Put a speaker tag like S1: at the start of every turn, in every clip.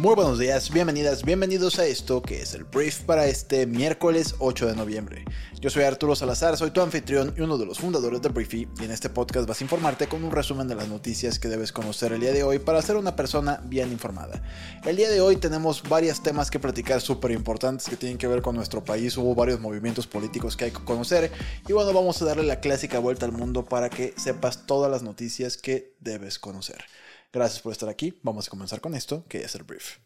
S1: Muy buenos días, bienvenidas, bienvenidos a esto que es el brief para este miércoles 8 de noviembre. Yo soy Arturo Salazar, soy tu anfitrión y uno de los fundadores de Briefy y en este podcast vas a informarte con un resumen de las noticias que debes conocer el día de hoy para ser una persona bien informada. El día de hoy tenemos varios temas que platicar súper importantes que tienen que ver con nuestro país, hubo varios movimientos políticos que hay que conocer y bueno, vamos a darle la clásica vuelta al mundo para que sepas todas las noticias que debes conocer. Gracias por estar aquí. Vamos a comenzar con esto, que es el brief.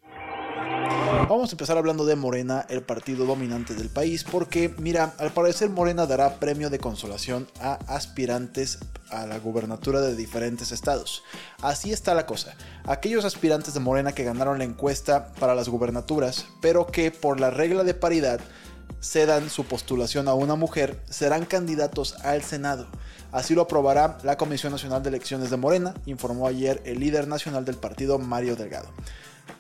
S1: Vamos a empezar hablando de Morena, el partido dominante del país, porque mira, al parecer Morena dará premio de consolación a aspirantes a la gubernatura de diferentes estados. Así está la cosa. Aquellos aspirantes de Morena que ganaron la encuesta para las gubernaturas, pero que por la regla de paridad cedan su postulación a una mujer, serán candidatos al Senado. Así lo aprobará la Comisión Nacional de Elecciones de Morena, informó ayer el líder nacional del partido, Mario Delgado.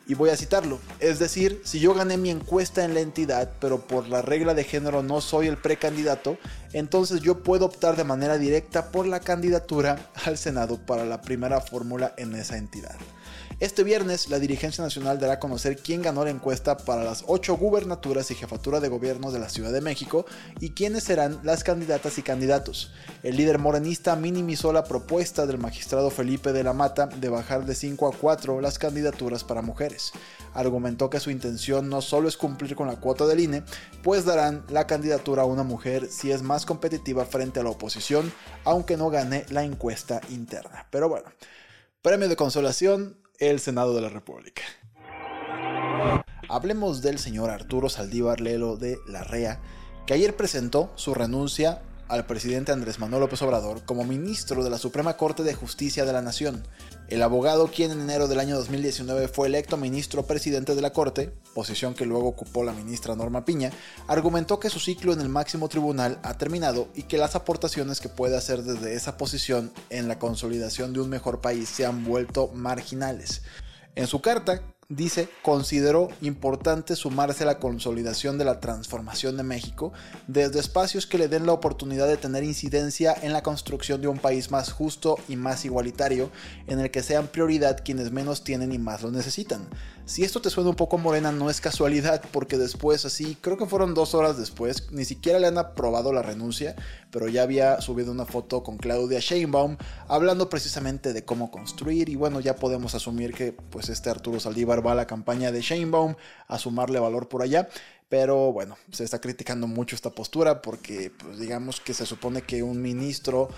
S1: Y voy a citarlo, es decir, si yo gané mi encuesta en la entidad, pero por la regla de género no soy el precandidato, entonces yo puedo optar de manera directa por la candidatura al Senado para la primera fórmula en esa entidad. Este viernes, la dirigencia nacional dará a conocer quién ganó la encuesta para las ocho gubernaturas y jefatura de gobierno de la Ciudad de México y quiénes serán las candidatas y candidatos. El líder morenista minimizó la propuesta del magistrado Felipe de la Mata de bajar de 5 a 4 las candidaturas para mujeres. Argumentó que su intención no solo es cumplir con la cuota del INE, pues darán la candidatura a una mujer si es más competitiva frente a la oposición, aunque no gane la encuesta interna. Pero bueno, premio de consolación el Senado de la República. Hablemos del señor Arturo Saldívar Lelo de la REA, que ayer presentó su renuncia al presidente Andrés Manuel López Obrador como ministro de la Suprema Corte de Justicia de la Nación. El abogado, quien en enero del año 2019 fue electo ministro presidente de la Corte, posición que luego ocupó la ministra Norma Piña, argumentó que su ciclo en el máximo tribunal ha terminado y que las aportaciones que puede hacer desde esa posición en la consolidación de un mejor país se han vuelto marginales. En su carta, dice, consideró importante sumarse a la consolidación de la transformación de México desde espacios que le den la oportunidad de tener incidencia en la construcción de un país más justo y más igualitario, en el que sean prioridad quienes menos tienen y más lo necesitan. Si esto te suena un poco morena, no es casualidad, porque después, así, creo que fueron dos horas después, ni siquiera le han aprobado la renuncia, pero ya había subido una foto con Claudia Sheinbaum hablando precisamente de cómo construir, y bueno, ya podemos asumir que pues este Arturo Saldívar va a la campaña de Sheinbaum a sumarle valor por allá. Pero bueno, se está criticando mucho esta postura porque pues, digamos que se supone que un ministro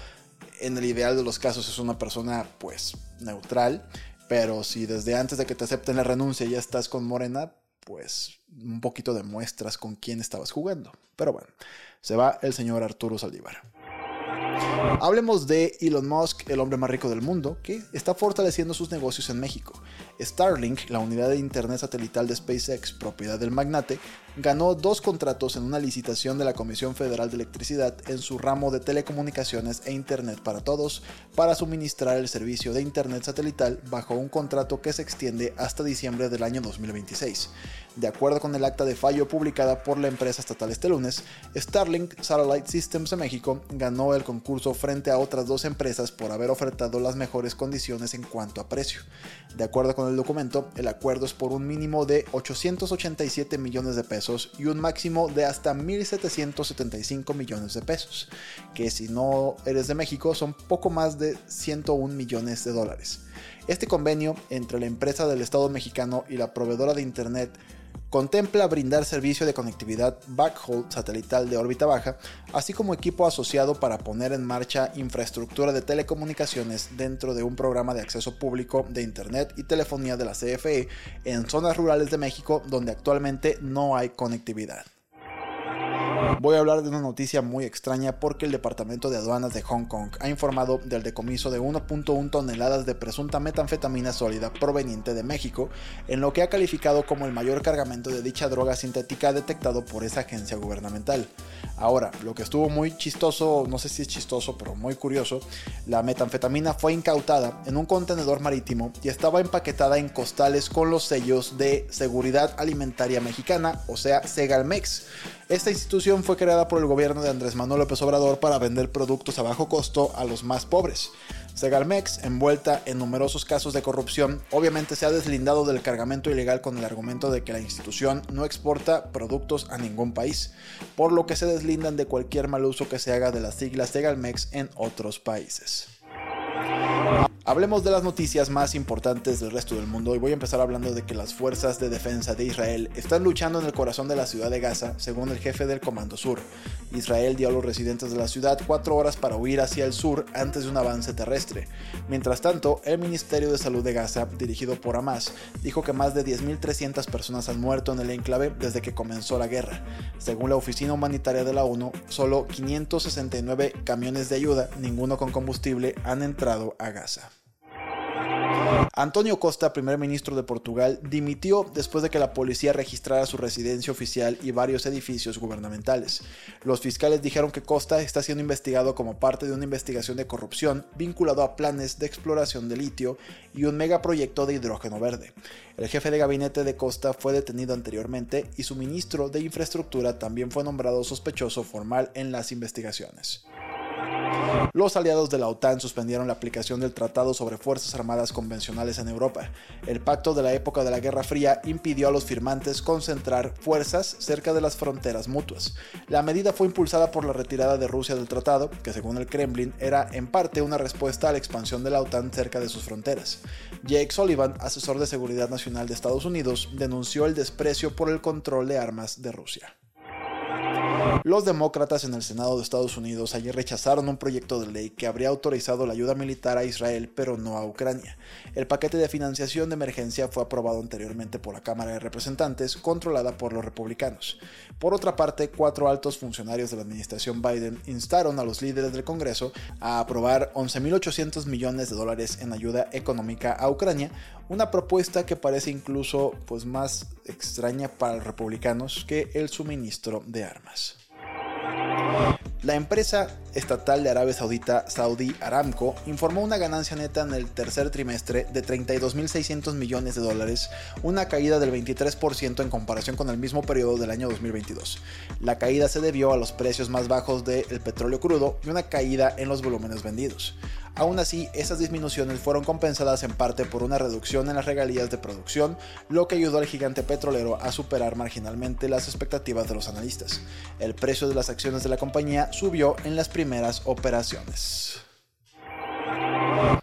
S1: en el ideal de los casos es una persona pues neutral pero si desde antes de que te acepten la renuncia ya estás con Morena, pues un poquito demuestras con quién estabas jugando. Pero bueno, se va el señor Arturo Saldívar. Hablemos de Elon Musk, el hombre más rico del mundo, que está fortaleciendo sus negocios en México. Starlink, la unidad de internet satelital de SpaceX, propiedad del magnate, ganó dos contratos en una licitación de la Comisión Federal de Electricidad en su ramo de telecomunicaciones e Internet para todos para suministrar el servicio de Internet satelital bajo un contrato que se extiende hasta diciembre del año 2026. De acuerdo con el acta de fallo publicada por la empresa estatal este lunes, Starlink Satellite Systems de México ganó el concurso frente a otras dos empresas por haber ofertado las mejores condiciones en cuanto a precio. De acuerdo con el documento, el acuerdo es por un mínimo de 887 millones de pesos y un máximo de hasta 1.775 millones de pesos, que si no eres de México son poco más de 101 millones de dólares. Este convenio entre la empresa del Estado mexicano y la proveedora de Internet contempla brindar servicio de conectividad backhaul satelital de órbita baja, así como equipo asociado para poner en marcha infraestructura de telecomunicaciones dentro de un programa de acceso público de Internet y telefonía de la CFE en zonas rurales de México donde actualmente no hay conectividad. Voy a hablar de una noticia muy extraña porque el Departamento de Aduanas de Hong Kong ha informado del decomiso de 1.1 toneladas de presunta metanfetamina sólida proveniente de México, en lo que ha calificado como el mayor cargamento de dicha droga sintética detectado por esa agencia gubernamental. Ahora, lo que estuvo muy chistoso, no sé si es chistoso, pero muy curioso, la metanfetamina fue incautada en un contenedor marítimo y estaba empaquetada en costales con los sellos de Seguridad Alimentaria Mexicana, o sea, Segalmex. Esta institución fue creada por el gobierno de Andrés Manuel López Obrador para vender productos a bajo costo a los más pobres. Segalmex, envuelta en numerosos casos de corrupción, obviamente se ha deslindado del cargamento ilegal con el argumento de que la institución no exporta productos a ningún país, por lo que se deslindan de cualquier mal uso que se haga de las siglas Segalmex en otros países. Hablemos de las noticias más importantes del resto del mundo y voy a empezar hablando de que las fuerzas de defensa de Israel están luchando en el corazón de la ciudad de Gaza, según el jefe del Comando Sur. Israel dio a los residentes de la ciudad cuatro horas para huir hacia el sur antes de un avance terrestre. Mientras tanto, el Ministerio de Salud de Gaza, dirigido por Hamas, dijo que más de 10.300 personas han muerto en el enclave desde que comenzó la guerra. Según la Oficina Humanitaria de la ONU, solo 569 camiones de ayuda, ninguno con combustible, han entrado a Gaza. Antonio Costa, primer ministro de Portugal, dimitió después de que la policía registrara su residencia oficial y varios edificios gubernamentales. Los fiscales dijeron que Costa está siendo investigado como parte de una investigación de corrupción vinculado a planes de exploración de litio y un megaproyecto de hidrógeno verde. El jefe de gabinete de Costa fue detenido anteriormente y su ministro de Infraestructura también fue nombrado sospechoso formal en las investigaciones. Los aliados de la OTAN suspendieron la aplicación del Tratado sobre Fuerzas Armadas Convencionales en Europa. El pacto de la época de la Guerra Fría impidió a los firmantes concentrar fuerzas cerca de las fronteras mutuas. La medida fue impulsada por la retirada de Rusia del tratado, que según el Kremlin era en parte una respuesta a la expansión de la OTAN cerca de sus fronteras. Jake Sullivan, asesor de seguridad nacional de Estados Unidos, denunció el desprecio por el control de armas de Rusia. Los demócratas en el Senado de Estados Unidos ayer rechazaron un proyecto de ley que habría autorizado la ayuda militar a Israel pero no a Ucrania. El paquete de financiación de emergencia fue aprobado anteriormente por la Cámara de Representantes, controlada por los republicanos. Por otra parte, cuatro altos funcionarios de la administración Biden instaron a los líderes del Congreso a aprobar 11.800 millones de dólares en ayuda económica a Ucrania, una propuesta que parece incluso pues, más extraña para los republicanos que el suministro de armas. La empresa estatal de Arabia Saudita, Saudi Aramco, informó una ganancia neta en el tercer trimestre de 32.600 millones de dólares, una caída del 23% en comparación con el mismo periodo del año 2022. La caída se debió a los precios más bajos del petróleo crudo y una caída en los volúmenes vendidos. Aún así, esas disminuciones fueron compensadas en parte por una reducción en las regalías de producción, lo que ayudó al gigante petrolero a superar marginalmente las expectativas de los analistas. El precio de las acciones de la compañía subió en las primeras operaciones.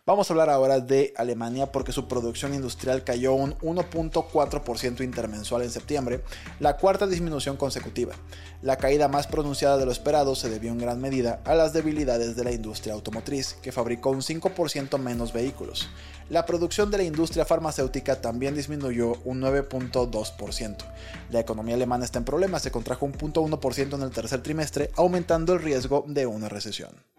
S1: Vamos a hablar ahora de Alemania porque su producción industrial cayó un 1.4% intermensual en septiembre, la cuarta disminución consecutiva. La caída más pronunciada de lo esperado se debió en gran medida a las debilidades de la industria automotriz, que fabricó un 5% menos vehículos. La producción de la industria farmacéutica también disminuyó un 9.2%. La economía alemana está en problemas, se contrajo un 0.1% en el tercer trimestre, aumentando el riesgo de una recesión.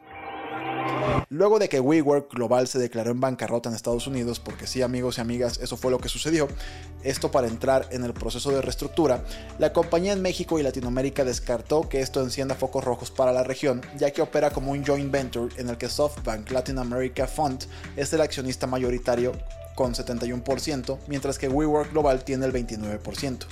S1: Luego de que WeWork Global se declaró en bancarrota en Estados Unidos, porque sí amigos y amigas, eso fue lo que sucedió, esto para entrar en el proceso de reestructura, la compañía en México y Latinoamérica descartó que esto encienda focos rojos para la región, ya que opera como un joint venture en el que SoftBank Latin America Fund es el accionista mayoritario con 71%, mientras que WeWork Global tiene el 29%.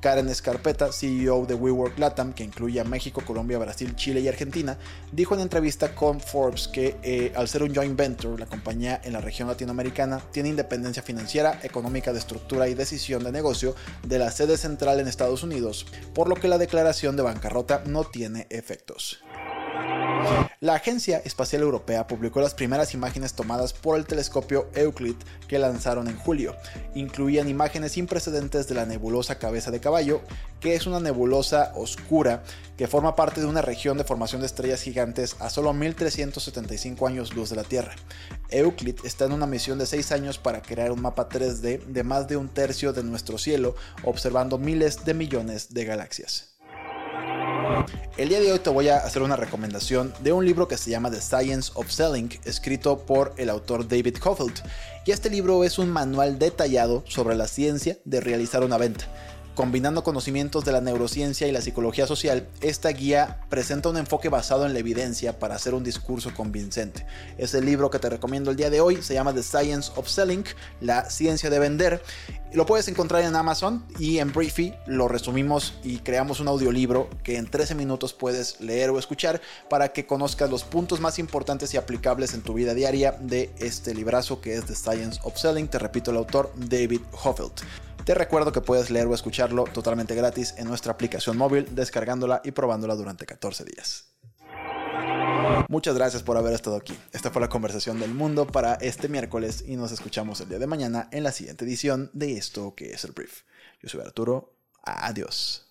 S1: Karen Escarpeta, CEO de WeWork Latam, que incluye a México, Colombia, Brasil, Chile y Argentina, dijo en entrevista con Forbes que eh, al ser un joint venture, la compañía en la región latinoamericana tiene independencia financiera, económica de estructura y decisión de negocio de la sede central en Estados Unidos, por lo que la declaración de bancarrota no tiene efectos. La Agencia Espacial Europea publicó las primeras imágenes tomadas por el telescopio Euclid que lanzaron en julio. Incluían imágenes sin precedentes de la nebulosa Cabeza de Caballo, que es una nebulosa oscura que forma parte de una región de formación de estrellas gigantes a solo 1375 años luz de la Tierra. Euclid está en una misión de 6 años para crear un mapa 3D de más de un tercio de nuestro cielo, observando miles de millones de galaxias. El día de hoy te voy a hacer una recomendación de un libro que se llama The Science of Selling, escrito por el autor David Hoffeld. Y este libro es un manual detallado sobre la ciencia de realizar una venta. Combinando conocimientos de la neurociencia y la psicología social, esta guía presenta un enfoque basado en la evidencia para hacer un discurso convincente. Es el libro que te recomiendo el día de hoy, se llama The Science of Selling, la ciencia de vender. Lo puedes encontrar en Amazon y en Briefy lo resumimos y creamos un audiolibro que en 13 minutos puedes leer o escuchar para que conozcas los puntos más importantes y aplicables en tu vida diaria de este librazo que es The Science of Selling. Te repito, el autor David Hoffeld. Te recuerdo que puedes leer o escucharlo totalmente gratis en nuestra aplicación móvil, descargándola y probándola durante 14 días. Muchas gracias por haber estado aquí. Esta fue la conversación del mundo para este miércoles y nos escuchamos el día de mañana en la siguiente edición de esto que es el brief. Yo soy Arturo. Adiós.